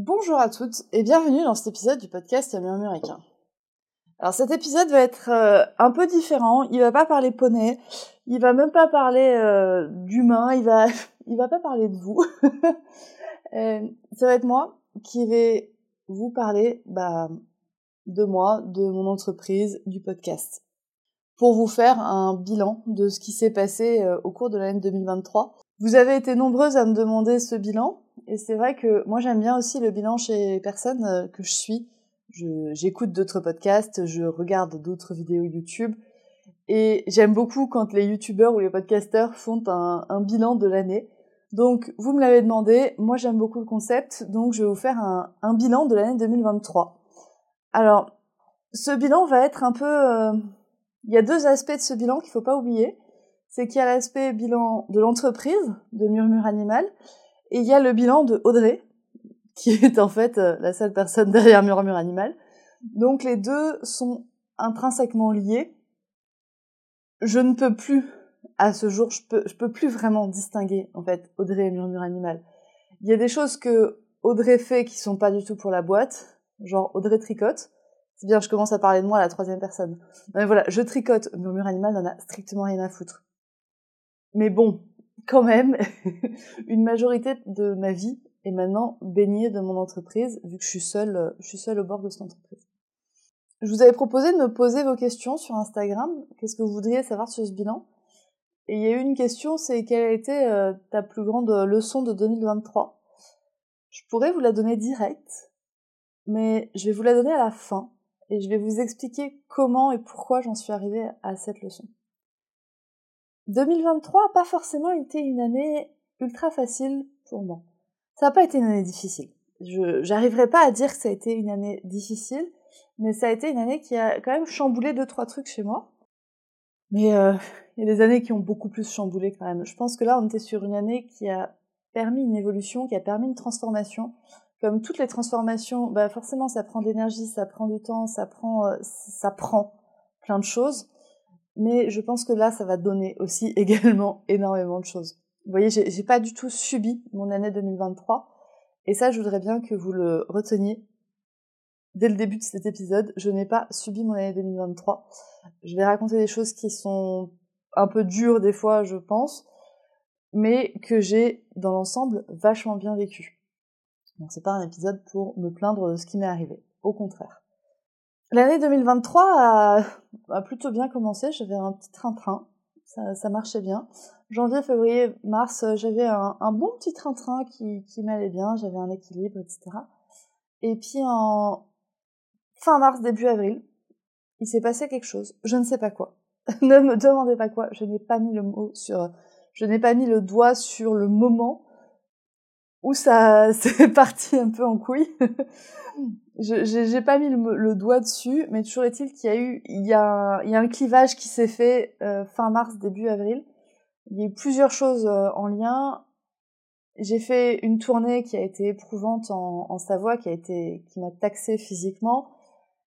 Bonjour à toutes et bienvenue dans cet épisode du podcast équin. Alors cet épisode va être euh, un peu différent. Il va pas parler poney, il va même pas parler euh, d'humain, il va, il va pas parler de vous. euh, ça va être moi qui vais vous parler bah, de moi, de mon entreprise, du podcast, pour vous faire un bilan de ce qui s'est passé au cours de l'année 2023. Vous avez été nombreuses à me demander ce bilan, et c'est vrai que moi j'aime bien aussi le bilan chez les personnes euh, que je suis j'écoute d'autres podcasts, je regarde d'autres vidéos YouTube. Et j'aime beaucoup quand les youtubeurs ou les podcasteurs font un, bilan de l'année. Donc, vous me l'avez demandé, moi j'aime beaucoup le concept, donc je vais vous faire un, bilan de l'année 2023. Alors, ce bilan va être un peu... Euh, il y a deux aspects de ce bilan qu'il faut pas oublier. C'est qu'il y a l'aspect bilan de l'entreprise, de Murmure Animal, et il y a le bilan de Audrey, qui est en fait euh, la seule personne derrière Murmure Animal. Donc les deux sont intrinsèquement liés. Je ne peux plus, à ce jour, je peux, je peux plus vraiment distinguer en fait Audrey et Murmure Animal. Il y a des choses que Audrey fait qui sont pas du tout pour la boîte, genre Audrey tricote. C'est bien, je commence à parler de moi à la troisième personne. Mais voilà, je tricote, Murmure Animal n'en a strictement rien à foutre. Mais bon, quand même, une majorité de ma vie et maintenant baigner de mon entreprise, vu que je suis seule, euh, je suis seule au bord de cette entreprise. Je vous avais proposé de me poser vos questions sur Instagram. Qu'est-ce que vous voudriez savoir sur ce bilan? Et il y a eu une question, c'est quelle a été euh, ta plus grande leçon de 2023 Je pourrais vous la donner direct, mais je vais vous la donner à la fin et je vais vous expliquer comment et pourquoi j'en suis arrivée à cette leçon. 2023 n'a pas forcément été une année ultra facile pour moi. Ça n'a pas été une année difficile. Je pas à dire que ça a été une année difficile, mais ça a été une année qui a quand même chamboulé deux trois trucs chez moi. Mais euh, il y a des années qui ont beaucoup plus chamboulé quand même. Je pense que là on était sur une année qui a permis une évolution, qui a permis une transformation. Comme toutes les transformations, bah forcément ça prend de l'énergie, ça prend du temps, ça prend euh, ça prend plein de choses. Mais je pense que là ça va donner aussi également énormément de choses. Vous voyez, j'ai pas du tout subi mon année 2023. Et ça, je voudrais bien que vous le reteniez dès le début de cet épisode. Je n'ai pas subi mon année 2023. Je vais raconter des choses qui sont un peu dures des fois, je pense, mais que j'ai, dans l'ensemble, vachement bien vécu. Donc c'est pas un épisode pour me plaindre de ce qui m'est arrivé. Au contraire. L'année 2023 a, a, plutôt bien commencé. J'avais un petit train-train. Ça, marchait bien janvier, février, mars, j'avais un, un, bon petit train-train qui, qui m'allait bien, j'avais un équilibre, etc. Et puis en fin mars, début avril, il s'est passé quelque chose. Je ne sais pas quoi. ne me demandez pas quoi. Je n'ai pas mis le mot sur, je n'ai pas mis le doigt sur le moment où ça s'est parti un peu en couille. j'ai pas mis le, doigt dessus, mais toujours est-il qu'il y a eu, il y a, il y a un clivage qui s'est fait euh, fin mars, début avril il y a eu plusieurs choses euh, en lien. J'ai fait une tournée qui a été éprouvante en, en Savoie, qui a été, qui m'a taxé physiquement.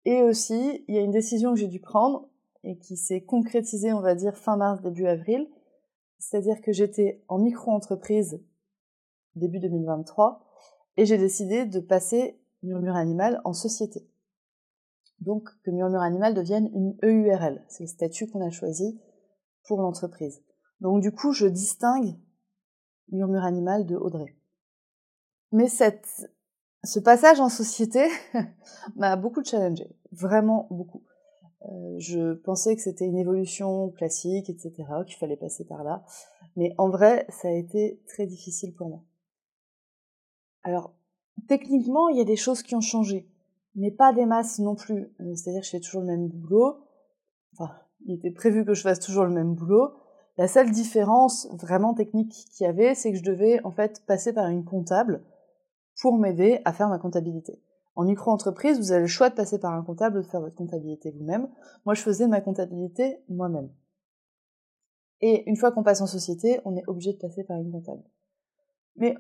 Et aussi, il y a une décision que j'ai dû prendre et qui s'est concrétisée, on va dire, fin mars, début avril. C'est-à-dire que j'étais en micro-entreprise début 2023 et j'ai décidé de passer Murmure Animal en société. Donc que Murmure Animal devienne une EURL. C'est le statut qu'on a choisi pour l'entreprise. Donc du coup, je distingue Murmure Animal de Audrey. Mais cette, ce passage en société m'a beaucoup challengé, vraiment beaucoup. Euh, je pensais que c'était une évolution classique, etc., qu'il fallait passer par là. Mais en vrai, ça a été très difficile pour moi. Alors, techniquement, il y a des choses qui ont changé, mais pas des masses non plus. Euh, c'est-à-dire que je fais toujours le même boulot. Enfin, il était prévu que je fasse toujours le même boulot. La seule différence vraiment technique qu'il y avait, c'est que je devais en fait passer par une comptable pour m'aider à faire ma comptabilité. En micro-entreprise, vous avez le choix de passer par un comptable ou de faire votre comptabilité vous-même. Moi, je faisais ma comptabilité moi-même. Et une fois qu'on passe en société, on est obligé de passer par une comptable. Mais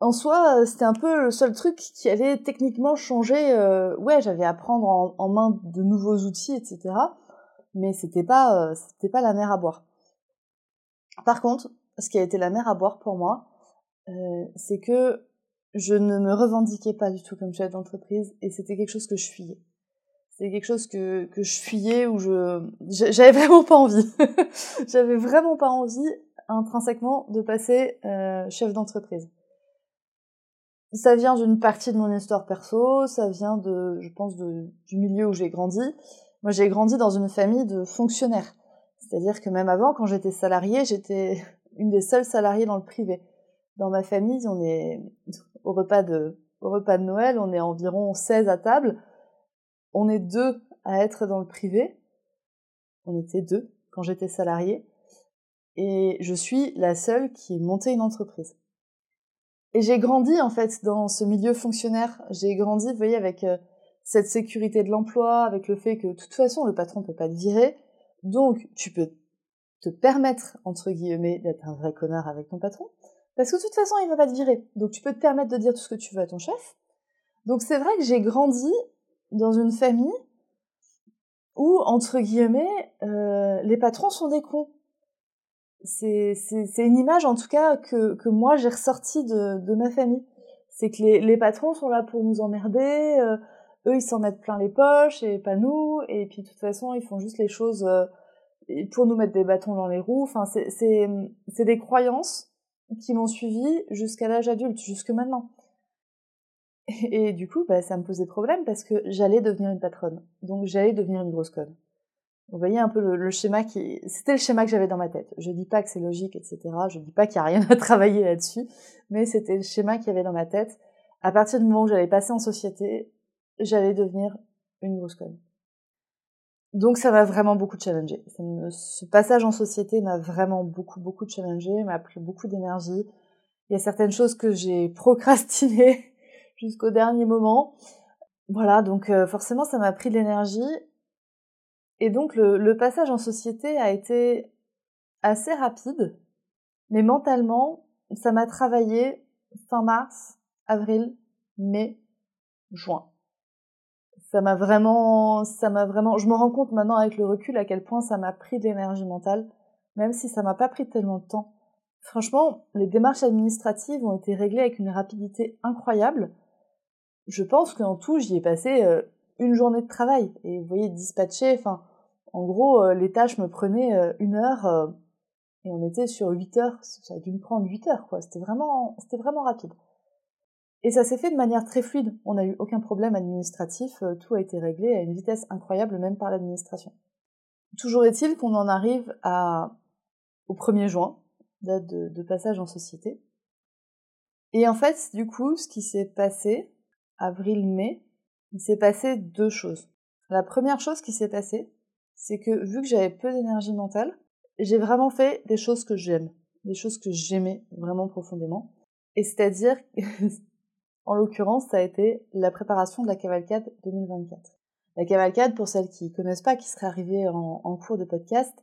en soi, c'était un peu le seul truc qui allait techniquement changer. Euh, ouais, j'avais à prendre en, main de nouveaux outils, etc. Mais c'était pas, euh, c'était pas la mer à boire. Par contre, ce qui a été la mer à boire pour moi, euh, c'est que je ne me revendiquais pas du tout comme chef d'entreprise et c'était quelque chose que je fuyais. C'est quelque chose que, que je fuyais où je j'avais vraiment pas envie. j'avais vraiment pas envie intrinsèquement de passer euh, chef d'entreprise. Ça vient d'une partie de mon histoire perso, ça vient de, je pense, du milieu où j'ai grandi. Moi, j'ai grandi dans une famille de fonctionnaires. C'est-à-dire que même avant, quand j'étais salariée, j'étais une des seules salariées dans le privé. Dans ma famille, on est au repas de, au repas de Noël, on est environ 16 à table. On est deux à être dans le privé. On était deux quand j'étais salariée. Et je suis la seule qui est montée une entreprise. Et j'ai grandi en fait dans ce milieu fonctionnaire. J'ai grandi, vous voyez, avec euh, cette sécurité de l'emploi, avec le fait que de toute façon le patron peut pas te virer, donc tu peux te permettre entre guillemets d'être un vrai connard avec ton patron. Parce que de toute façon, il va pas te virer. Donc tu peux te permettre de dire tout ce que tu veux à ton chef. Donc c'est vrai que j'ai grandi dans une famille où, entre guillemets, euh, les patrons sont des cons. C'est une image, en tout cas, que, que moi j'ai ressortie de, de ma famille. C'est que les, les, patrons sont là pour nous emmerder, euh, eux ils s'en mettent plein les poches et pas nous, et puis de toute façon ils font juste les choses euh, pour nous mettre des bâtons dans les roues. Enfin, c'est des croyances qui m'ont suivi jusqu'à l'âge adulte, jusque maintenant. Et, du coup, bah, ça me posait problème parce que j'allais devenir une patronne. Donc j'allais devenir une grosse conne. Vous voyez un peu le, schéma qui... C'était le schéma que j'avais dans ma tête. Je dis pas que c'est logique, etc. Je dis pas qu'il y a rien à travailler là-dessus, mais c'était le schéma qu'il y avait dans ma tête. À partir du moment où j'allais passer en société, j'allais devenir une grosse conne. Donc ça m'a vraiment beaucoup challengé. Ce passage en société m'a vraiment beaucoup, beaucoup challengé, m'a pris beaucoup d'énergie. Il y a certaines choses que j'ai procrastinées jusqu'au dernier moment. Voilà, donc euh, forcément ça m'a pris de l'énergie. Et donc le, le, passage en société a été assez rapide, mais mentalement, ça m'a travaillé fin mars, avril, mai, juin ça m'a vraiment, ça m'a vraiment, je me rends compte maintenant avec le recul à quel point ça m'a pris de l'énergie mentale, même si ça m'a pas pris tellement de temps. Franchement, les démarches administratives ont été réglées avec une rapidité incroyable. Je pense qu'en tout, j'y ai passé euh, une journée de travail. Et vous voyez, dispatcher, enfin, en gros, euh, les tâches me prenaient euh, une heure et on était sur huit heures. Ça a dû me prendre huit heures, quoi. C'était vraiment, c'était vraiment rapide. Et ça s'est fait de manière très fluide. On n'a eu aucun problème administratif, euh, tout a été réglé à une vitesse incroyable, même par l'administration. Toujours est-il qu'on en arrive à, au 1er juin, date de, passage en société. Et en fait, du coup, ce qui s'est passé, avril-mai, il s'est passé deux choses. La première chose qui s'est passée, c'est que vu que j'avais peu d'énergie mentale, j'ai vraiment fait des choses que j'aime, des choses que j'aimais vraiment profondément. Et c'est-à-dire En l'occurrence, ça a été la préparation de la cavalcade 2024. La cavalcade, pour celles qui connaissent pas, qui seraient arrivées en, cours de podcast,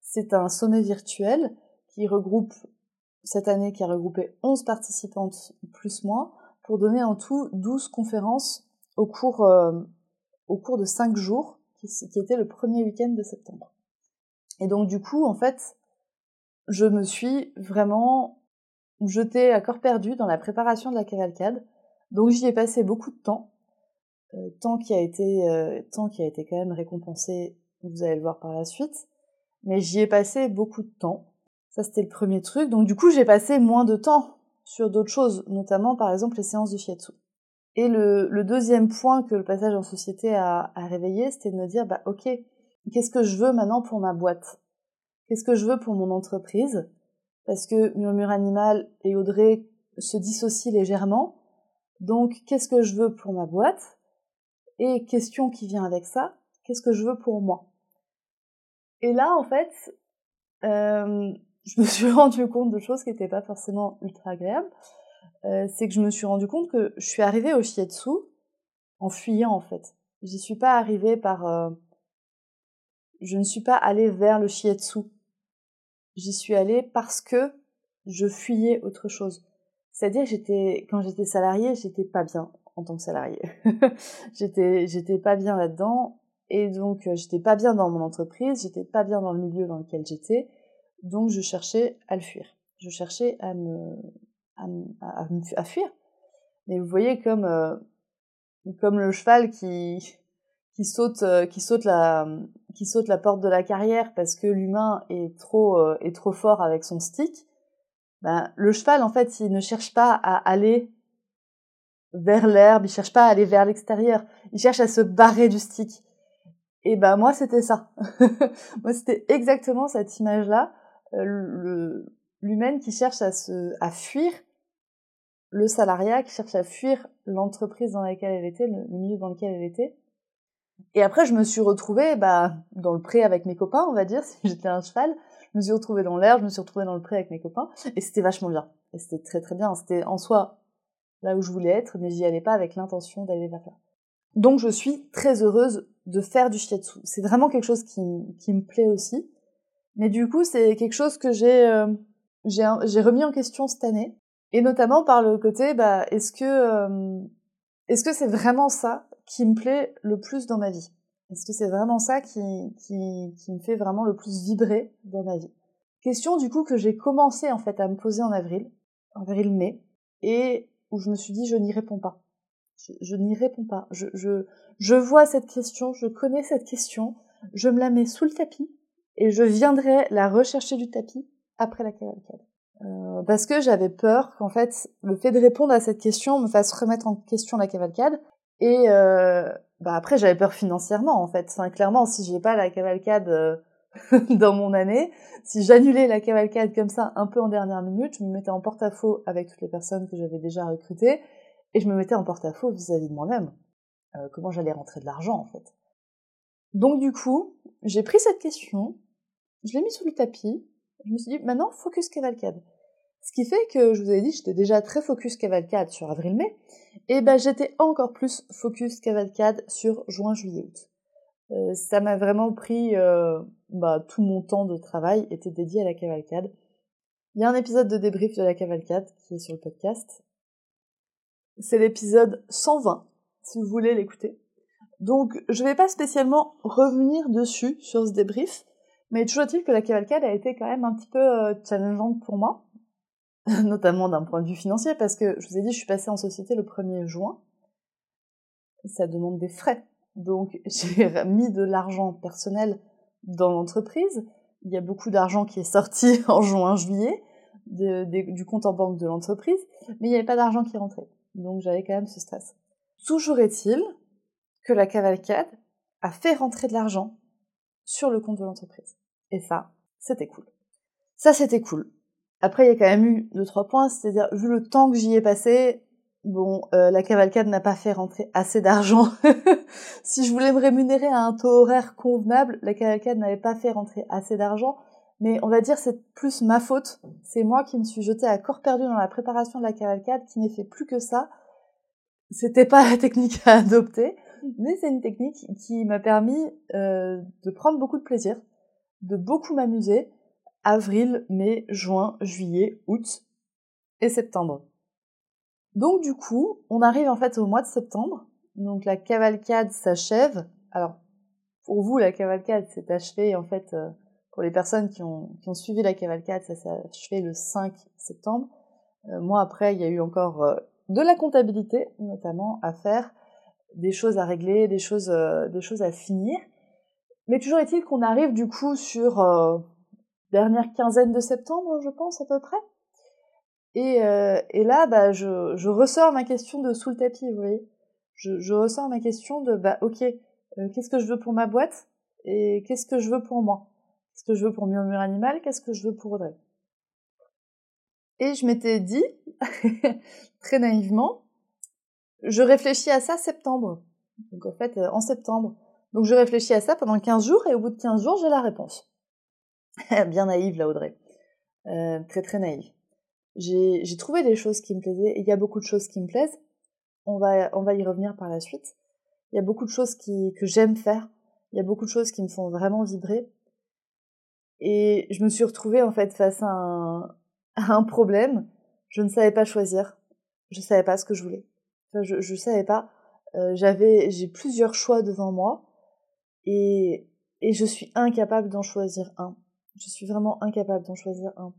c'est un sommet virtuel qui regroupe, cette année, qui a regroupé 11 participantes plus moi, pour donner en tout 12 conférences au cours, euh, au cours de 5 jours, qui, était le premier week-end de septembre. Et donc, du coup, en fait, je me suis vraiment jetée à corps perdu dans la préparation de la cavalcade, donc j'y ai passé beaucoup de temps, euh, temps qui a été euh, temps qui a été quand même récompensé, vous allez le voir par la suite. Mais j'y ai passé beaucoup de temps. Ça c'était le premier truc. Donc du coup j'ai passé moins de temps sur d'autres choses, notamment par exemple les séances de shiatsu. Et le, deuxième point que le passage en société a, a réveillé, c'était de me dire bah ok, qu'est-ce que je veux maintenant pour ma boîte? Qu'est-ce que je veux pour mon entreprise? Parce que Murmure Animal et Audrey se dissocient légèrement. Donc, qu'est-ce que je veux pour ma boîte? Et question qui vient avec ça, qu'est-ce que je veux pour moi? Et là, en fait, euh, je me suis rendu compte de choses qui n'étaient pas forcément ultra agréables. Euh, c'est que je me suis rendu compte que je suis arrivée au shiatsu en fuyant en fait. J'y suis pas arrivée par... Euh, je ne suis pas allée vers le shiatsu. J'y suis allée parce que je fuyais autre chose. C'est-à-dire j'étais, quand j'étais salariée, j'étais pas bien en tant que salariée. j'étais, j'étais pas bien là-dedans. Et donc, euh, j'étais pas bien dans mon entreprise, j'étais pas bien dans le milieu dans lequel j'étais. Donc, je cherchais à le fuir. Je cherchais à me, à, fuir. Mais vous voyez comme, euh, comme le cheval qui, qui saute, euh, qui saute la, qui saute la porte de la carrière parce que l'humain est trop, euh, est trop fort avec son stick. Ben, le cheval, en fait, il ne cherche pas à aller vers l'herbe, il cherche pas à aller vers l'extérieur, il cherche à se barrer du stick. Et ben moi c'était ça. moi c'était exactement cette image-là, euh, l'humaine qui cherche à se à fuir le salariat, qui cherche à fuir l'entreprise dans laquelle elle était, le milieu dans lequel elle était, et après, je me suis retrouvée bah, dans le pré avec mes copains, on va dire, si j'étais un cheval. Je me suis retrouvée dans l'air, je me suis retrouvée dans le pré avec mes copains, et c'était vachement bien. Et c'était très très bien. C'était en soi là où je voulais être, mais j'y allais pas avec l'intention d'aller vers là. Donc je suis très heureuse de faire du shiatsu. C'est vraiment quelque chose qui, me plaît aussi. Mais du coup, c'est quelque chose que j'ai euh, j'ai remis en question cette année, et notamment par le côté, bah, est-ce que euh, est-ce que c'est vraiment ça qui me plaît le plus dans ma vie? Est-ce que c'est vraiment ça qui, qui, me fait vraiment le plus vibrer dans ma vie? Question du coup que j'ai commencé en fait à me poser en avril, avril-mai, et où je me suis dit je n'y réponds pas. Je, n'y réponds pas. Je, je, je vois cette question, je connais cette question, je me la mets sous le tapis et je viendrai la rechercher du tapis après la cavalcade. Euh, parce que j'avais peur qu'en fait le fait de répondre à cette question me fasse remettre en question la cavalcade et euh, bah après, j'avais peur financièrement, en fait. Clairement, si j'ai pas la cavalcade euh, dans mon année, si j'annulais la cavalcade comme ça un peu en dernière minute, je me mettais en porte-à-faux avec toutes les personnes que j'avais déjà recrutées, et je me mettais en porte-à-faux vis-à-vis de moi-même. Euh, comment j'allais rentrer de l'argent, en fait. Donc du coup, j'ai pris cette question, je l'ai mis sous le tapis, je me suis dit, maintenant, focus cavalcade. Ce qui fait que, je vous ai dit, j'étais déjà très focus cavalcade sur avril-mai, et ben j'étais encore plus focus cavalcade sur juin-juillet-août. Euh, ça m'a vraiment pris, euh, bah, tout mon temps de travail était dédié à la cavalcade. Il y a un épisode de débrief de la cavalcade qui est sur le podcast. C'est l'épisode 120, si vous voulez l'écouter. Donc je vais pas spécialement revenir dessus sur ce débrief, mais toujours est-il que la cavalcade a été quand même un petit peu euh, challengeante pour moi. notamment d'un point de vue financier, parce que je vous ai dit, je suis passée en société le 1er juin. Ça demande des frais. Donc j'ai mis de l'argent personnel dans l'entreprise. Il y a beaucoup d'argent qui est sorti en juin-juillet du compte en banque de l'entreprise, mais il n'y avait pas d'argent qui rentrait. Donc j'avais quand même ce stress. Toujours est-il que la cavalcade a fait rentrer de l'argent sur le compte de l'entreprise. Et ça, c'était cool. Ça, c'était cool. Après, il y a quand même eu deux trois points, c'est-à-dire vu le temps que j'y ai passé, bon, euh, la cavalcade n'a pas fait rentrer assez d'argent. si je voulais me rémunérer à un taux horaire convenable, la cavalcade n'avait pas fait rentrer assez d'argent. Mais on va dire c'est plus ma faute. C'est moi qui me suis jetée à corps perdu dans la préparation de la cavalcade, qui n'ai fait plus que ça. C'était pas la technique à adopter, mais c'est une technique qui m'a permis euh, de prendre beaucoup de plaisir, de beaucoup m'amuser, avril, mai, juin, juillet, août et septembre. Donc du coup, on arrive en fait au mois de septembre. Donc la cavalcade s'achève. Alors pour vous, la cavalcade s'est achevée en fait euh, pour les personnes qui ont, qui ont suivi la cavalcade, ça s'est achevé le 5 septembre. Euh, moi après, il y a eu encore euh, de la comptabilité notamment à faire, des choses à régler, des choses, des choses à finir. Mais toujours est-il qu'on arrive du coup sur dernière quinzaine de septembre, je pense à peu près. Et, euh, et là, bah, je, ressors ma question de sous le tapis, vous voyez. Je, je ressors ma question de, bah, ok, euh, qu'est-ce que je veux pour ma boîte et qu'est-ce que je veux pour moi? Qu'est-ce que je veux pour Murmure Animal? Qu'est-ce que je veux pour Audrey? Et je m'étais dit, très naïvement, je réfléchis à ça septembre. Donc en fait, euh, en septembre. Donc je réfléchis à ça pendant 15 jours et au bout de 15 jours, j'ai la réponse. Bien naïve, là, Audrey. Euh, très très naïve. j'ai trouvé des choses qui me plaisaient, et il y a beaucoup de choses qui me plaisent. On va, on va y revenir par la suite. Il y a beaucoup de choses qui, que j'aime faire. Il y a beaucoup de choses qui me font vraiment vibrer. Et je me suis retrouvée en fait face à un, à un problème. Je ne savais pas choisir. Je ne savais pas ce que je voulais. Je, je savais pas. Euh, j'avais, j'ai plusieurs choix devant moi et, et je suis incapable d'en choisir un. Je suis vraiment incapable d'en choisir un.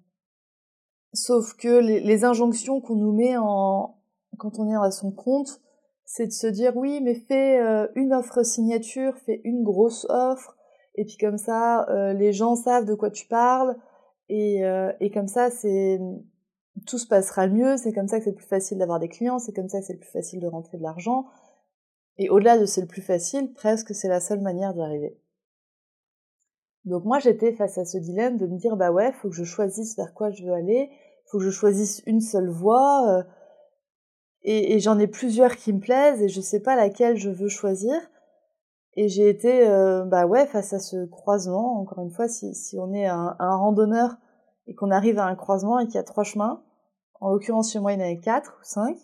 Sauf que les, injonctions qu'on nous met en, quand on est à son compte, c'est de se dire oui, mais fais euh, une offre signature, fais une grosse offre, et puis comme ça, euh, les gens savent de quoi tu parles, et, euh, et comme ça, c'est tout se passera mieux, c'est comme ça que c'est plus facile d'avoir des clients, c'est comme ça que c'est plus facile de rentrer de l'argent, et au-delà de c'est le plus facile, presque c'est la seule manière d'y arriver. Donc moi j'étais face à ce dilemme de me dire bah ouais, faut que je choisisse vers quoi je veux aller, faut que je choisisse une seule voie, et, et j'en ai plusieurs qui me plaisent et je sais pas laquelle je veux choisir. Et j'ai été, euh, bah ouais, face à ce croisement. Encore une fois, si, si on est un, un randonneur et qu'on arrive à un croisement et qu'il y a trois chemins, en l'occurrence chez moi il y en avait quatre ou cinq,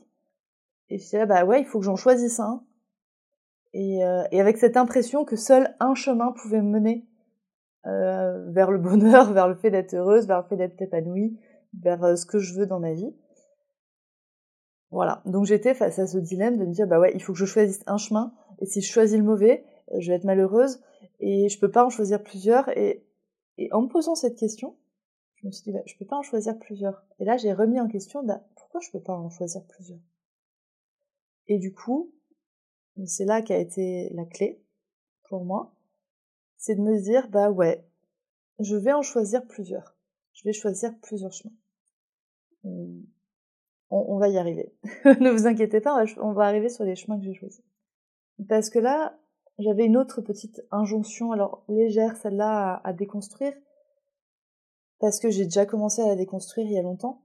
et je là, bah ouais, il faut que j'en choisisse un. Et, euh, et, avec cette impression que seul un chemin pouvait me mener euh, vers le bonheur, vers le fait d'être heureuse, vers le fait d'être épanouie, vers euh, ce que je veux dans ma vie. Voilà, donc j'étais face à ce dilemme de me dire bah ouais, il faut que je choisisse un chemin et si je choisis le mauvais, euh, je vais être malheureuse et je peux pas en choisir plusieurs et, et en me posant cette question, je me suis dit bah, je peux pas en choisir plusieurs. Et là, j'ai remis en question bah, pourquoi je peux pas en choisir plusieurs? Et du coup, c'est là qu'a été la clé pour moi, c'est de me dire bah ouais, je vais en choisir plusieurs. Je vais choisir plusieurs chemins on, va y arriver. ne vous inquiétez pas, on va arriver sur les chemins que j'ai choisis. Parce que là, j'avais une autre petite injonction, alors légère, celle-là, à, déconstruire, parce que j'ai déjà commencé à la déconstruire il y a longtemps,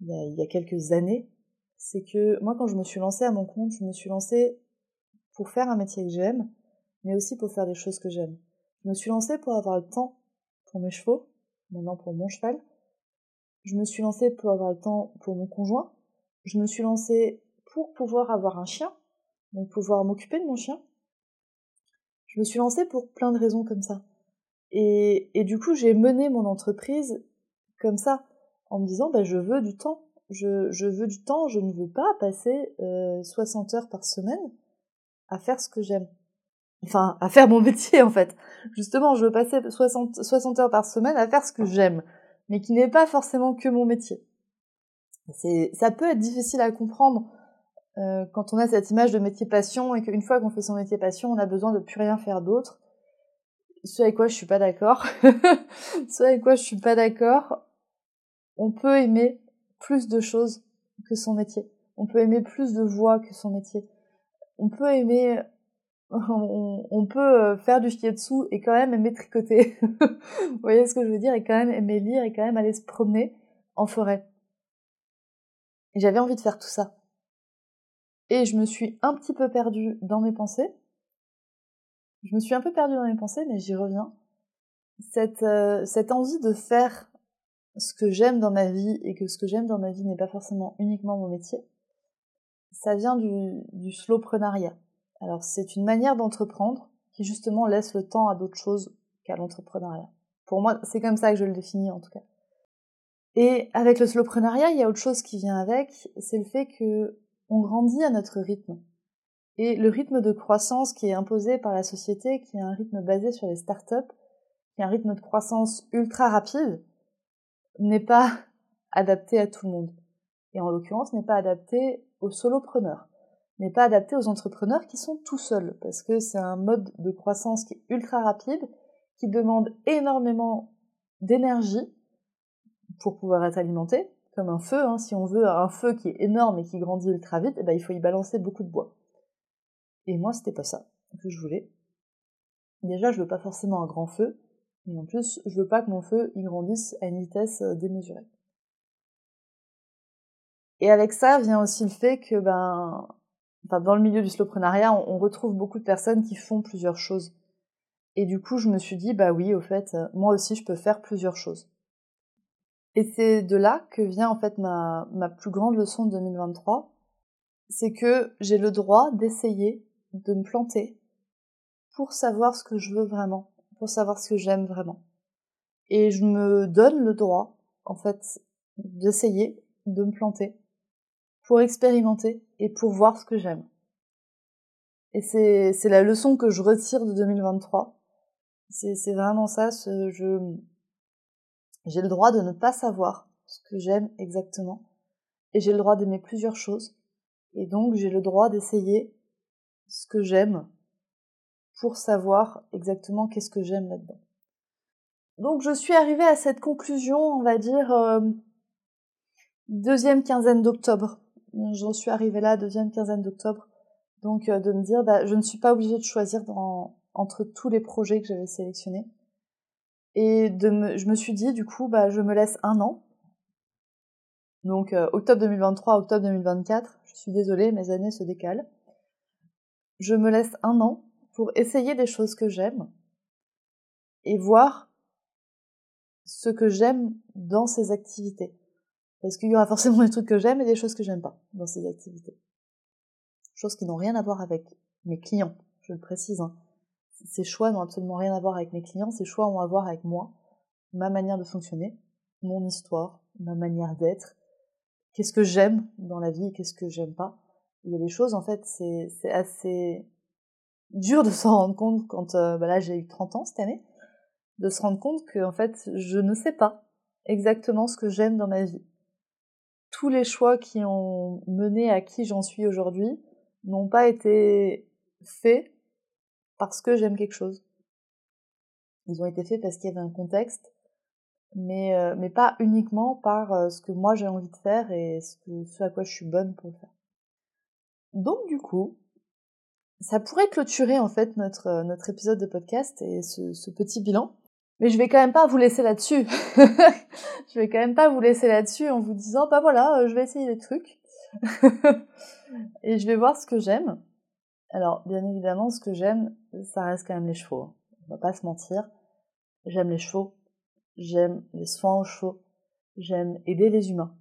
il y a, il y a quelques années. C'est que moi, quand je me suis lancée à mon compte, je me suis lancée pour faire un métier que j'aime, mais aussi pour faire des choses que j'aime. Je me suis lancée pour avoir le temps pour mes chevaux, maintenant pour mon cheval, je me suis lancée pour avoir le temps pour mon conjoint. Je me suis lancée pour pouvoir avoir un chien, donc pouvoir m'occuper de mon chien. Je me suis lancée pour plein de raisons comme ça. Et, et du coup, j'ai mené mon entreprise comme ça, en me disant, bah, je veux du temps. Je, veux du temps, je ne veux pas passer euh, 60 heures par semaine à faire ce que j'aime. Enfin, à faire mon métier, en fait. Justement, je veux passer 60, 60 heures par semaine à faire ce que j'aime mais qui n'est pas forcément que mon métier. C'est, ça peut être difficile à comprendre euh, quand on a cette image de métier passion et qu'une fois qu'on fait son métier passion, on a besoin de plus rien faire d'autre. Ce avec quoi je suis pas d'accord. Ce avec quoi je suis pas d'accord. On peut aimer plus de choses que son métier. On peut aimer plus de voix que son métier. On peut aimer on, peut euh, faire du dessous et quand même aimer tricoter. Vous voyez ce que je veux dire? Et quand même aimer lire et quand même aller se promener en forêt. Et j'avais envie de faire tout ça. Et je me suis un petit peu perdue dans mes pensées. Je me suis un peu perdue dans mes pensées, mais j'y reviens. Cette, euh, envie de faire ce que j'aime dans ma vie et que ce que j'aime dans ma vie n'est pas forcément uniquement mon métier, ça vient du, du. Alors c'est une manière d'entreprendre qui justement laisse le temps à d'autres choses qu'à l'entrepreneuriat. Pour moi, c'est comme ça que je le définis en tout cas. Et avec le slowprenariat, il y a autre chose qui vient avec, c'est le fait que on grandit à notre rythme. Et le rythme de croissance qui est imposé par la société, qui est un rythme basé sur les startups, qui est un rythme de croissance ultra rapide, n'est pas adapté à tout le monde. Et en l'occurrence, n'est pas adapté aux solopreneurs n'est pas adapté aux entrepreneurs qui sont tout seuls, parce que c'est un mode de croissance qui est ultra rapide, qui demande énormément d'énergie pour pouvoir être alimenté, comme un feu. Hein. Si on veut un feu qui est énorme et qui grandit ultra vite, eh ben, il faut y balancer beaucoup de bois. Et moi, c'était pas ça que je voulais. Déjà, je veux pas forcément un grand feu, et en plus, je veux pas que mon feu y grandisse à une vitesse euh, démesurée. Et avec ça vient aussi le fait que ben dans le milieu du slowprenariat, on, on, retrouve beaucoup de personnes qui font plusieurs choses. Et du coup, je me suis dit, bah oui, au fait, euh, moi aussi, je peux faire plusieurs choses. Et c'est de là que vient en fait ma, ma plus grande leçon de 2023. C'est que j'ai le droit d'essayer de me planter pour savoir ce que je veux vraiment, pour savoir ce que j'aime vraiment. Et je me donne le droit, en fait, d'essayer de me planter pour expérimenter et pour voir ce que j'aime. Et c'est, la leçon que je retire de 2023. C'est, vraiment ça, j'ai le droit de ne pas savoir ce que j'aime exactement. Et j'ai le droit d'aimer plusieurs choses. Et donc, j'ai le droit d'essayer ce que j'aime pour savoir exactement qu'est-ce que j'aime là-dedans. Donc, je suis arrivée à cette conclusion, on va dire, euh, deuxième quinzaine d'octobre. J'en suis arrivée là, deuxième quinzaine d'octobre. Donc euh, de me dire, bah, je ne suis pas obligée de choisir dans, entre tous les projets que j'avais sélectionnés. Et de me, je me suis dit, du coup, bah, je me laisse un an. Donc euh, octobre 2023, octobre 2024, je suis désolée, mes années se décalent. Je me laisse un an pour essayer des choses que j'aime et voir ce que j'aime dans ces activités. Parce qu'il y aura forcément des trucs que j'aime et des choses que j'aime pas dans ces activités choses qui n'ont rien à voir avec mes clients, je le précise. Hein. Ces choix n'ont absolument rien à voir avec mes clients, ces choix ont à voir avec moi, ma manière de fonctionner, mon histoire, ma manière d'être, qu'est-ce que j'aime dans la vie et qu'est-ce que j'aime pas. Il y a des choses, en fait, c'est assez dur de s'en rendre compte quand, euh, bah là, j'ai eu 30 ans cette année, de se rendre compte que, en fait, je ne sais pas exactement ce que j'aime dans ma vie. Tous les choix qui ont mené à qui j'en suis aujourd'hui, n'ont pas été faits parce que j'aime quelque chose. Ils ont été faits parce qu'il y avait un contexte, mais, euh, pas uniquement par euh, ce que moi j'ai envie de faire et ce, à quoi je suis bonne pour faire. Donc du coup, ça pourrait clôturer en fait notre, euh, épisode de podcast et ce petit bilan. Mais je vais quand même pas vous laisser là-dessus. je vais quand même pas vous laisser là-dessus en vous disant, bah voilà, je vais essayer des trucs. et je vais voir ce que j'aime. Alors, bien évidemment, ce que j'aime, ça reste quand même les chevaux. Hein. On va pas se mentir. J'aime les chevaux. J'aime les soins aux chevaux. J'aime aider les humains.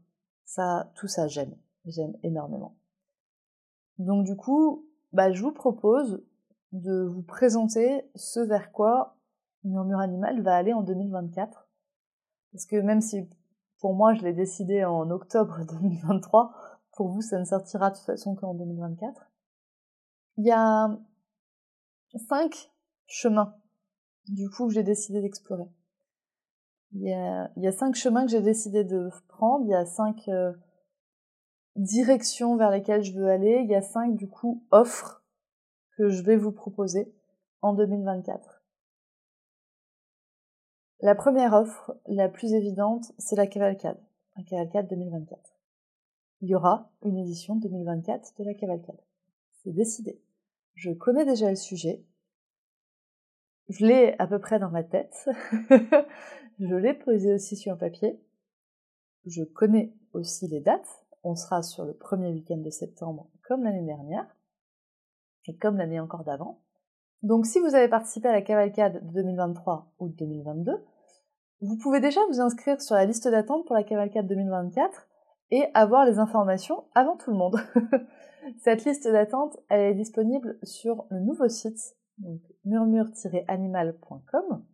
Ça, tout ça, j'aime. J'aime énormément. Donc, du coup, bah, je vous propose de vous présenter ce vers quoi Murmure Animal va aller en 2024. Parce que même si pour moi je l'ai décidé en octobre 2023, pour vous, ça ne sortira de toute façon qu'en 2024. Il y a cinq chemins, du coup, que j'ai décidé d'explorer. Il y, a, cinq chemins que j'ai décidé de prendre, il y a cinq euh, directions vers lesquelles je veux aller, il y a cinq, du coup, offres que je vais vous proposer en 2024. La première offre, la plus évidente, c'est la cavalcade, la cavalcade 2024 il y aura une édition 2024 de la cavalcade. C'est décidé. Je connais déjà le sujet. Je l'ai à peu près dans ma tête. je l'ai posé aussi sur un papier. Je connais aussi les dates. On sera sur le premier week-end de septembre comme l'année dernière et comme l'année encore d'avant. Donc si vous avez participé à la cavalcade de 2023 ou de 2022, vous pouvez déjà vous inscrire sur la liste d'attente pour la cavalcade 2024 et avoir les informations avant tout le monde. Cette liste d'attente, elle est disponible sur le nouveau site, donc murmure-animal.com.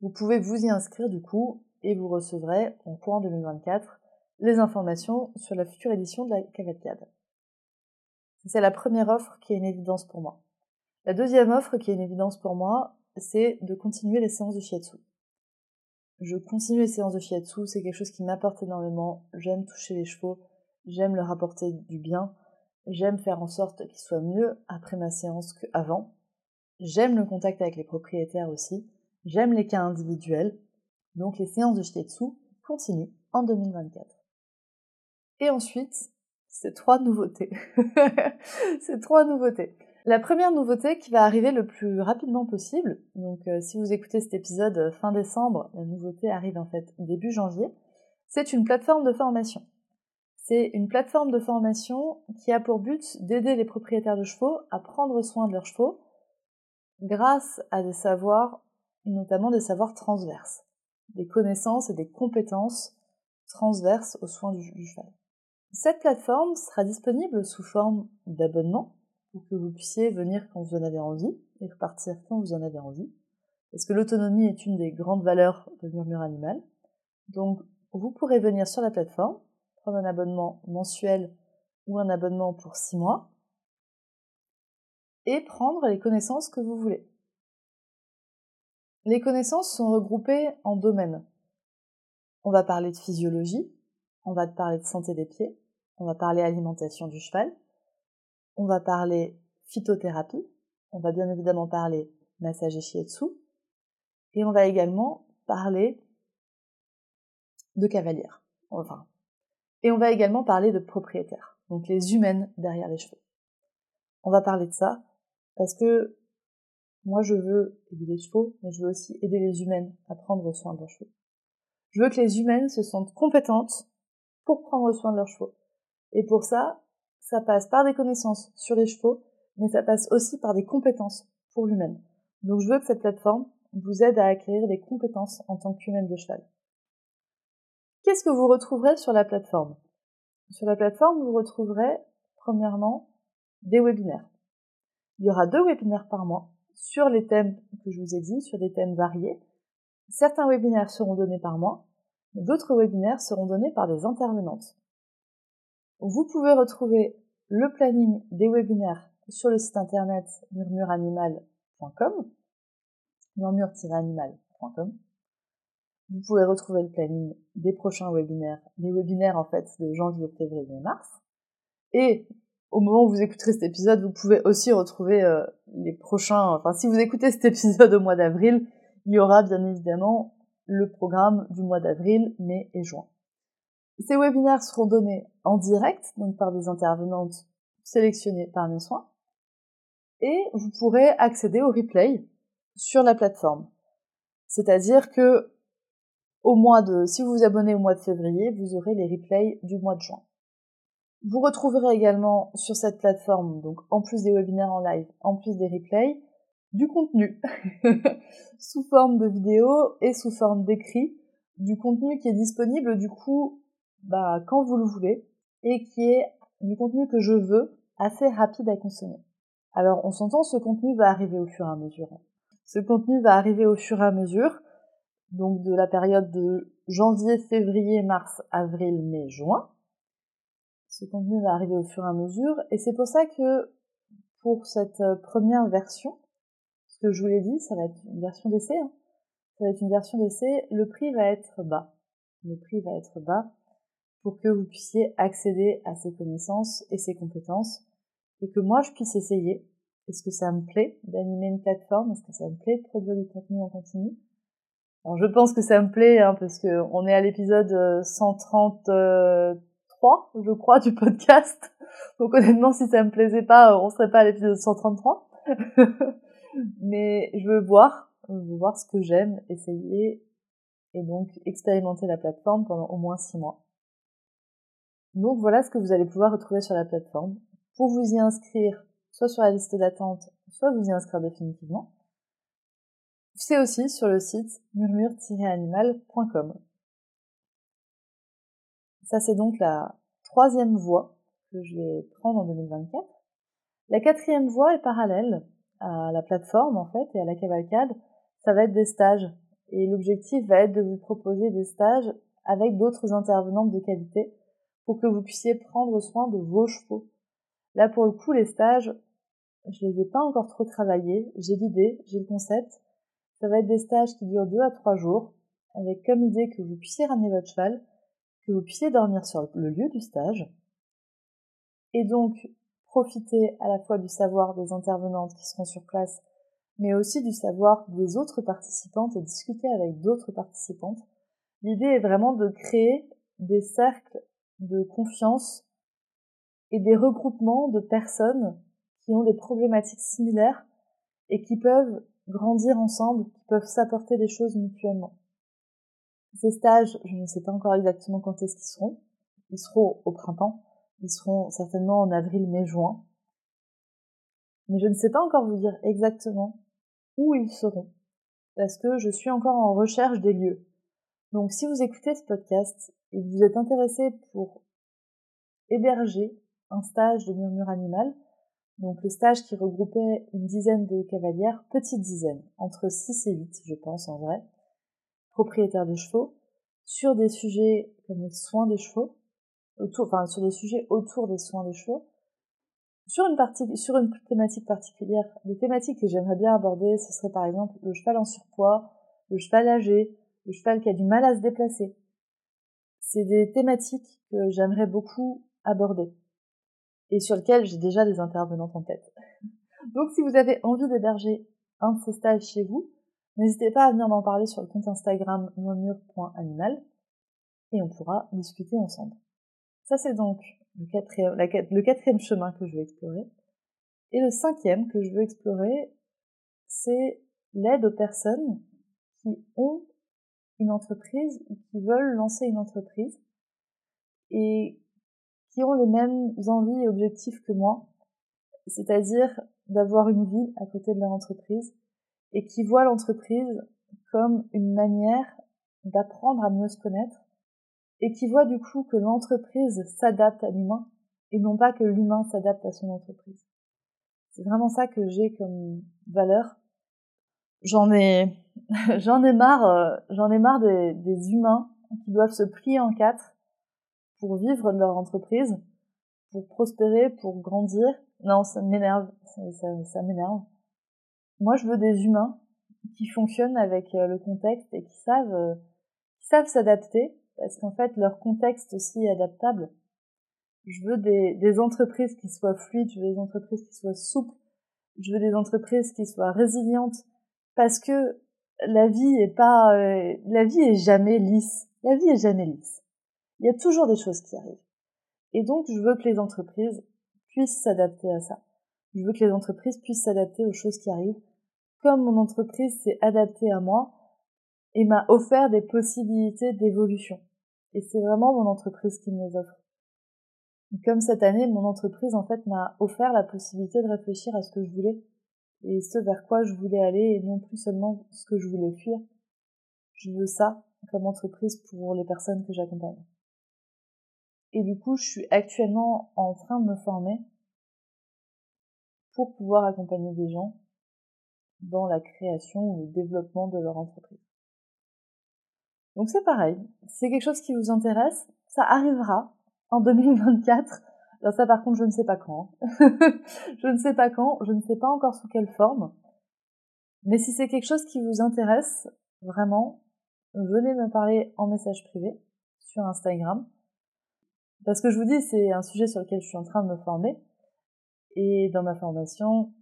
Vous pouvez vous y inscrire du coup et vous recevrez en courant 2024 les informations sur la future édition de la cavalcade. C'est la première offre qui est une évidence pour moi. La deuxième offre qui est une évidence pour moi, c'est de continuer les séances de shiatsu je continue les séances de shiatsu, c'est quelque chose qui m'apporte énormément. J'aime toucher les chevaux, j'aime leur apporter du bien, j'aime faire en sorte qu'ils soient mieux après ma séance qu'avant. J'aime le contact avec les propriétaires aussi, j'aime les cas individuels. Donc les séances de shiatsu continuent en 2024. Et ensuite, c'est trois nouveautés. c'est trois nouveautés. La première nouveauté qui va arriver le plus rapidement possible, donc euh, si vous écoutez cet épisode euh, fin décembre, la nouveauté arrive en fait début janvier, c'est une plateforme de formation. C'est une plateforme de formation qui a pour but d'aider les propriétaires de chevaux à prendre soin de leurs chevaux grâce à des savoirs, notamment des savoirs transverses, des connaissances et des compétences transverse aux soins du, cheval. Cette plateforme sera disponible sous forme d'abonnement pour que vous puissiez venir quand vous en avez envie et repartir quand vous en avez envie. Parce que l'autonomie est une des grandes valeurs de Murmure Animal. Donc, vous pourrez venir sur la plateforme, prendre un abonnement mensuel ou un abonnement pour six mois et prendre les connaissances que vous voulez. Les connaissances sont regroupées en domaines. On va parler de physiologie, on va parler de santé des pieds, on va parler alimentation du cheval, on va parler phytothérapie, on va bien évidemment parler massage et shiatsu, et on va également parler de cavalière. Enfin. Et on va également parler de propriétaires, donc les humaines derrière les chevaux. On va parler de ça parce que moi je veux aider les chevaux, mais je veux aussi aider les humaines à prendre soin de leurs chevaux. Je veux que les humaines se sentent compétentes pour prendre soin de leurs chevaux. Et pour ça, ça passe par des connaissances sur les chevaux, mais ça passe aussi par des compétences pour l'humaine. Donc je veux que cette plateforme vous aide à acquérir des compétences en tant qu'humaine de cheval. Qu'est-ce que vous retrouverez sur la plateforme? Sur la plateforme, vous retrouverez premièrement des webinaires. Il y aura deux webinaires par mois sur les thèmes que je vous ai dit, sur des thèmes variés. Certains webinaires seront donnés par mois, mais d'autres webinaires seront donnés par des intervenantes. Vous pouvez retrouver le planning des webinaires sur le site internet murmureanimal.com, murmure-animal.com. Vous pouvez retrouver le planning des prochains webinaires, les webinaires en fait de janvier, février et mars. Et au moment où vous écouterez cet épisode, vous pouvez aussi retrouver euh, les prochains. Enfin, si vous écoutez cet épisode au mois d'avril, il y aura bien évidemment le programme du mois d'avril, mai et juin. Ces webinaires seront donnés en direct, donc par des intervenantes sélectionnées par mes soins, et vous pourrez accéder au replay sur la plateforme. C'est-à-dire que au mois de, si vous vous abonnez au mois de février, vous aurez les replays du mois de juin. Vous retrouverez également sur cette plateforme, donc en plus des webinaires en live, en plus des replays, du contenu sous forme de vidéo et sous forme d'écrit, du contenu qui est disponible du coup bah, quand vous le voulez et qui est du contenu que je veux assez rapide à consommer. Alors on s'entend, ce contenu va arriver au fur et à mesure. Ce contenu va arriver au fur et à mesure, donc de la période de janvier, février, mars, avril, mai, juin. Ce contenu va arriver au fur et à mesure, et c'est pour ça que pour cette euh, première version, ce que je vous l'ai dit, ça va être une version d'essai, hein. ça va être une version d'essai, le prix va être bas. Le prix va être bas pour que vous puissiez accéder à ces connaissances et ces compétences, et que moi je puisse essayer. Est-ce que ça me plaît d'animer une plateforme? Est-ce que ça me plaît de produire du contenu en continu? Alors je pense que ça me plaît hein, parce que on est à l'épisode 133, euh, je crois, du podcast. Donc honnêtement, si ça me plaisait pas, on serait pas à l'épisode 133. Mais je veux voir, je veux voir ce que j'aime, essayer et donc expérimenter la plateforme pendant au moins six mois. Donc voilà ce que vous allez pouvoir retrouver sur la plateforme. Pour vous y inscrire, soit sur la liste d'attente, soit vous y inscrire définitivement, c'est aussi sur le site murmure-animal.com. Ça, c'est donc la troisième voie que je vais prendre en 2024. La quatrième voie est parallèle à la plateforme, en fait, et à la cavalcade. Ça va être des stages. Et l'objectif va être de vous proposer des stages avec d'autres intervenantes de qualité pour que vous puissiez prendre soin de vos chevaux. Là, pour le coup, les stages, je les ai pas encore trop travaillés. J'ai l'idée, j'ai le concept, ça va être des stages qui durent deux à trois jours, avec comme idée que vous puissiez ramener votre cheval, que vous puissiez dormir sur le lieu du stage, et donc profiter à la fois du savoir des intervenantes qui seront sur place, mais aussi du savoir des autres participantes et discuter avec d'autres participantes. L'idée est vraiment de créer des cercles de confiance et des regroupements de personnes qui ont des problématiques similaires et qui peuvent grandir ensemble, qui peuvent s'apporter des choses mutuellement. Ces stages, je ne sais pas encore exactement quand est-ce qu'ils seront. Ils seront au printemps. Ils seront certainement en avril, mai, juin. Mais je ne sais pas encore vous dire exactement où ils seront. Parce que je suis encore en recherche des lieux. Donc si vous écoutez ce podcast et que vous êtes intéressé pour héberger un stage de murmure animal, donc le stage qui regroupait une dizaine de cavalières, petite dizaine, entre 6 et 8 je pense en vrai, propriétaires de chevaux, sur des sujets comme les soins des chevaux, autour, enfin sur des sujets autour des soins des chevaux, sur une partie, sur une thématique particulière. Les thématiques que j'aimerais bien aborder, ce serait par exemple le cheval en surpoids, le cheval âgé, le cheval qui a du mal à se déplacer. C'est des thématiques que j'aimerais beaucoup aborder et sur lesquelles j'ai déjà des intervenantes en tête. Donc si vous avez envie d'héberger un de ces stages chez vous, n'hésitez pas à venir m'en parler sur le compte Instagram murmure.animal et on pourra discuter ensemble. Ça c'est donc le quatrième, le quatrième chemin que je veux explorer. Et le cinquième que je veux explorer, c'est l'aide aux personnes qui ont une entreprise ou qui veulent lancer une entreprise et qui ont les mêmes envies et objectifs que moi, c'est-à-dire d'avoir une vie à côté de leur entreprise et qui voient l'entreprise comme une manière d'apprendre à mieux se connaître et qui voient du coup que l'entreprise s'adapte à l'humain et non pas que l'humain s'adapte à son entreprise. C'est vraiment ça que j'ai comme valeur. J'en ai, j'en ai marre, euh, j'en ai marre des, des humains qui doivent se plier en quatre pour vivre de leur entreprise, pour prospérer, pour grandir. Non, ça m'énerve, ça, ça, m'énerve. Moi, je veux des humains qui fonctionnent avec euh, le contexte et qui savent, euh, qui savent s'adapter, parce qu'en fait, leur contexte aussi est adaptable. Je veux des, des entreprises qui soient fluides, je veux des entreprises qui soient souples, je veux des entreprises qui soient résilientes, parce que la vie est pas, euh, la vie est jamais lisse. La vie est jamais lisse. Il y a toujours des choses qui arrivent. Et donc, je veux que les entreprises puissent s'adapter à ça. Je veux que les entreprises puissent s'adapter aux choses qui arrivent. Comme mon entreprise s'est adaptée à moi et m'a offert des possibilités d'évolution. Et c'est vraiment mon entreprise qui me les offre. Comme cette année, mon entreprise, en fait, m'a offert la possibilité de réfléchir à ce que je voulais et ce vers quoi je voulais aller et non plus seulement ce que je voulais fuir. Je veux ça comme entreprise pour les personnes que j'accompagne. Et du coup, je suis actuellement en train de me former pour pouvoir accompagner des gens dans la création ou le développement de leur entreprise. Donc c'est pareil, c'est quelque chose qui vous intéresse, ça arrivera en 2024. Alors ça par contre, je ne sais pas quand. je ne sais pas quand, je ne sais pas encore sous quelle forme. Mais si c'est quelque chose qui vous intéresse, vraiment, venez me parler en message privé sur Instagram. Parce que je vous dis, c'est un sujet sur lequel je suis en train de me former. Et dans ma formation,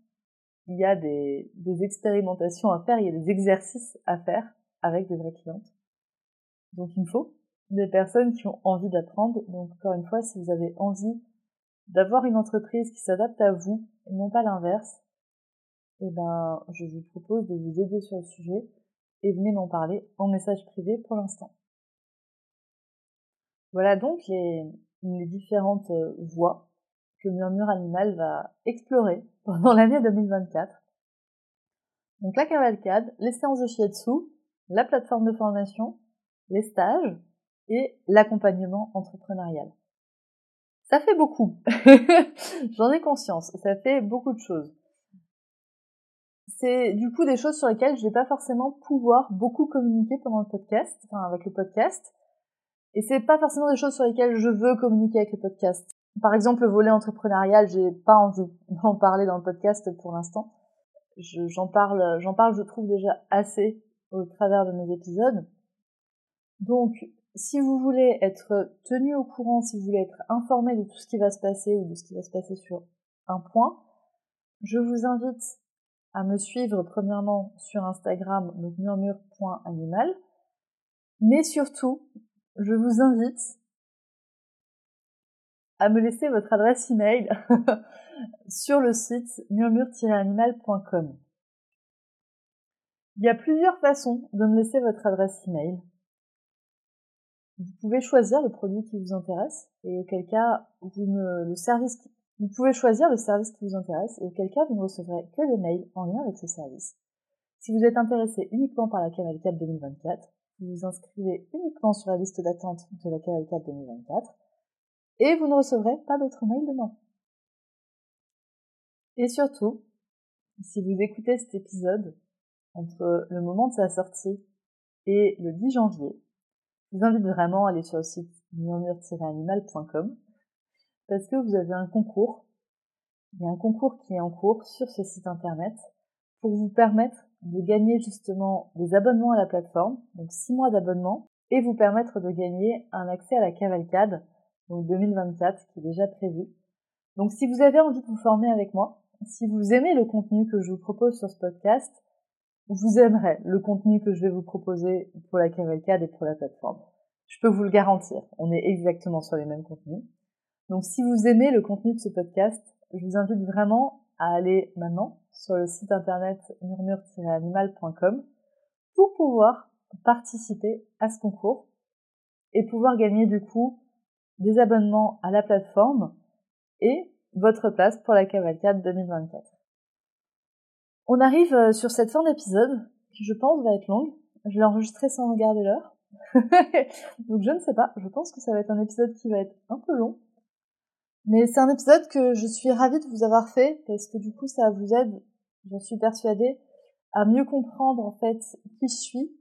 il y a des, des expérimentations à faire, il y a des exercices à faire avec des vraies clientes. Donc il me faut des personnes qui ont envie d'apprendre. Donc encore une fois, si vous avez envie d'avoir une entreprise qui s'adapte à vous et non pas l'inverse, eh ben, je vous propose de vous aider sur le sujet et venez m'en parler en message privé pour l'instant. Voilà donc les, différentes euh, voies que Murmure Animal va explorer pendant l'année 2024. Donc la cavalcade, les séances de shiatsu, la plateforme de formation, les stages et l'accompagnement entrepreneurial. Ça fait beaucoup. J'en ai conscience. Ça fait beaucoup de choses. C'est du coup des choses sur lesquelles je vais pas forcément pouvoir beaucoup communiquer pendant le podcast, enfin avec le podcast, et c'est pas forcément des choses sur lesquelles je veux communiquer avec le podcast. Par exemple, le volet entrepreneurial, j'ai pas envie d'en parler dans le podcast pour l'instant. J'en parle, j'en parle, je trouve déjà assez au travers de mes épisodes. Donc, si vous voulez être tenu au courant, si vous voulez être informé de tout ce qui va se passer ou de ce qui va se passer sur un point, je vous invite à me suivre premièrement sur Instagram, donc murmure.animal, mais surtout je vous invite à me laisser votre adresse email sur le site murmure-animal.com. Il y a plusieurs façons de me laisser votre adresse email. Vous pouvez choisir le produit qui vous intéresse et auquel cas vous ne, le service vous pouvez choisir le service qui vous intéresse et auquel cas vous ne recevrez que des mails en lien avec ce service. Si vous êtes intéressé uniquement par la Cavalcade 2024, vous vous inscrivez uniquement sur la liste d'attente de la cavalcade 2024 et vous ne recevrez pas d'autres mails de moi. Et surtout, si vous écoutez cet épisode entre le moment de sa sortie et le 10 janvier, je vous invite vraiment à aller sur le site murmure-animal.com parce que vous avez un concours. Il y a un concours qui est en cours sur ce site internet pour vous permettre de gagner justement des abonnements à la plateforme, donc 6 mois d'abonnement, et vous permettre de gagner un accès à la cavalcade, donc 2024, qui est déjà prévu. Donc si vous avez envie de vous former avec moi, si vous aimez le contenu que je vous propose sur ce podcast, vous aimerez le contenu que je vais vous proposer pour la cavalcade et pour la plateforme. Je peux vous le garantir, on est exactement sur les mêmes contenus. Donc si vous aimez le contenu de ce podcast, je vous invite vraiment à aller maintenant sur le site internet murmure-animal.com pour pouvoir participer à ce concours et pouvoir gagner du coup des abonnements à la plateforme et votre place pour la cavalcade 2024. On arrive euh, sur cette fin d'épisode qui je pense va être longue. Je l'ai enregistré sans regarder l'heure. Donc je ne sais pas, je pense que ça va être un épisode qui va être un peu long. Mais c'est un épisode que je suis ravie de vous avoir fait parce que du coup ça vous aide, j'en suis persuadée, à mieux comprendre en fait qui je suis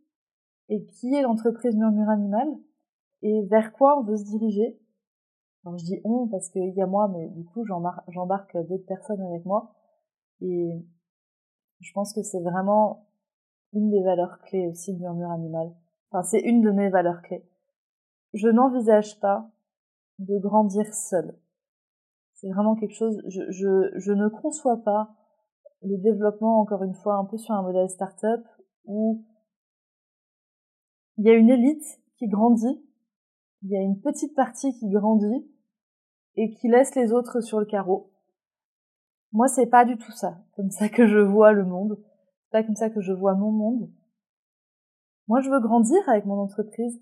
et qui est l'entreprise Murmure Animal et vers quoi on veut se diriger. Alors je dis on parce qu'il y a moi, mais du coup j'embarque d'autres personnes avec moi et je pense que c'est vraiment une des valeurs clés aussi de Murmure Animal. Enfin c'est une de mes valeurs clés. Je n'envisage pas de grandir seule. C'est vraiment quelque chose, je ne conçois pas le développement, encore une fois, un peu sur un modèle startup où il y a une élite qui grandit, il y a une petite partie qui grandit et qui laisse les autres sur le carreau. Moi, c'est pas du tout ça, comme ça que je vois le monde. C'est pas comme ça que je vois mon monde. Moi, je veux grandir avec mon entreprise,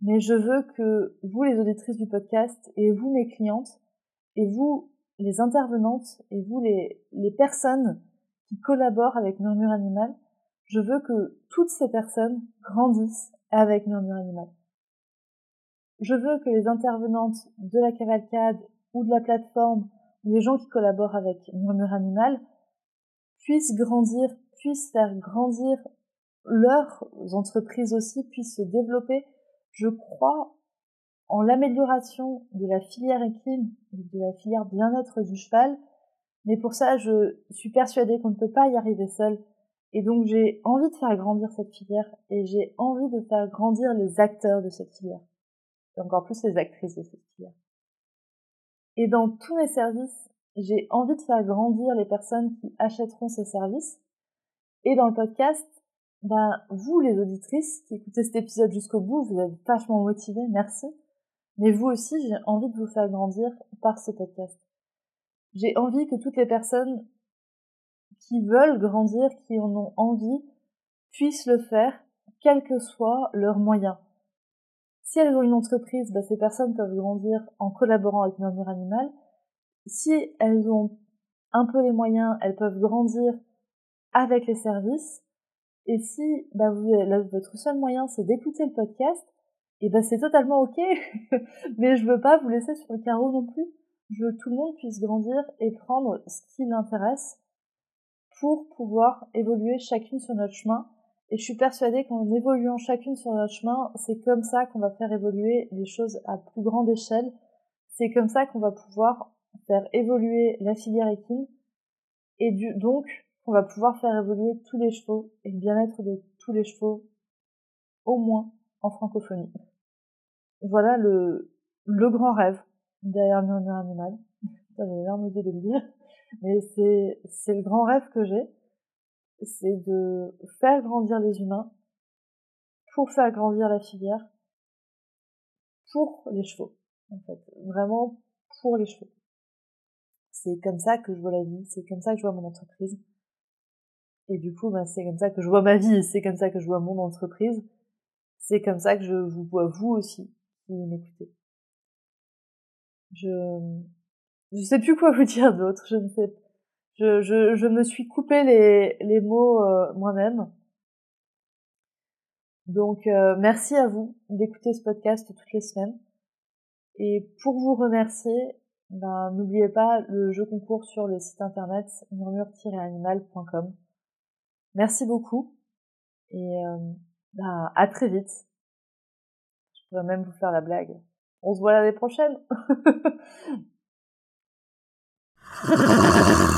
mais je veux que vous, les auditrices du podcast, et vous, mes clientes, et vous, les intervenantes, et vous, les, les personnes qui collaborent avec Murmure Animal, je veux que toutes ces personnes grandissent avec Murmure Animal. Je veux que les intervenantes de la cavalcade ou de la plateforme, les gens qui collaborent avec Murmure Animal, puissent grandir, puissent faire grandir leurs entreprises aussi, puissent se développer. Je crois en l'amélioration de la filière équine de la filière bien-être du cheval. Mais pour ça, je suis persuadée qu'on ne peut pas y arriver seul. Et donc j'ai envie de faire grandir cette filière et j'ai envie de faire grandir les acteurs de cette filière. Et encore plus les actrices de cette filière. Et dans tous mes services, j'ai envie de faire grandir les personnes qui achèteront ces services. Et dans le podcast, ben, vous les auditrices qui écoutez cet épisode jusqu'au bout, vous êtes vachement motivés, merci. Mais vous aussi, j'ai envie de vous faire grandir par ce podcast. J'ai envie que toutes les personnes qui veulent grandir, qui en ont envie, puissent le faire, quels que soient leurs moyens. Si elles ont une entreprise, bah, ces personnes peuvent grandir en collaborant avec Murmure Animal. Si elles ont un peu les moyens, elles peuvent grandir avec les services. Et si bah, votre seul moyen, c'est d'écouter le podcast, et ben c'est totalement ok, mais je veux pas vous laisser sur le carreau non plus. Je veux que tout le monde puisse grandir et prendre ce qui l'intéresse pour pouvoir évoluer chacune sur notre chemin. Et je suis persuadée qu'en évoluant chacune sur notre chemin, c'est comme ça qu'on va faire évoluer les choses à plus grande échelle. C'est comme ça qu'on va pouvoir faire évoluer la filière équine et donc on va pouvoir faire évoluer tous les chevaux et le bien-être de tous les chevaux au moins en francophonie. Voilà le, le grand rêve derrière Murmure Animal. J'avais l'air de le dire. Mais c'est, c'est le grand rêve que j'ai. C'est de faire grandir les humains pour faire grandir la filière pour les chevaux. En fait. Vraiment pour les chevaux. C'est comme ça que je vois la vie. C'est comme ça que je vois mon entreprise. Et du coup, ben, c'est comme ça que je vois ma vie. C'est comme ça que je vois mon entreprise. C'est comme ça que je vous vois vous aussi qui m'écoutez. Je je sais plus quoi vous dire d'autre. Je ne sais. Je, me suis coupé les, les mots euh, moi-même. Donc euh, merci à vous d'écouter ce podcast toutes les semaines. Et pour vous remercier, ben, n'oubliez pas le jeu concours sur le site internet murmure-animal.com. Merci beaucoup et euh, ben, à très vite. Je pourrais même vous faire la blague. On se voit l'année prochaine.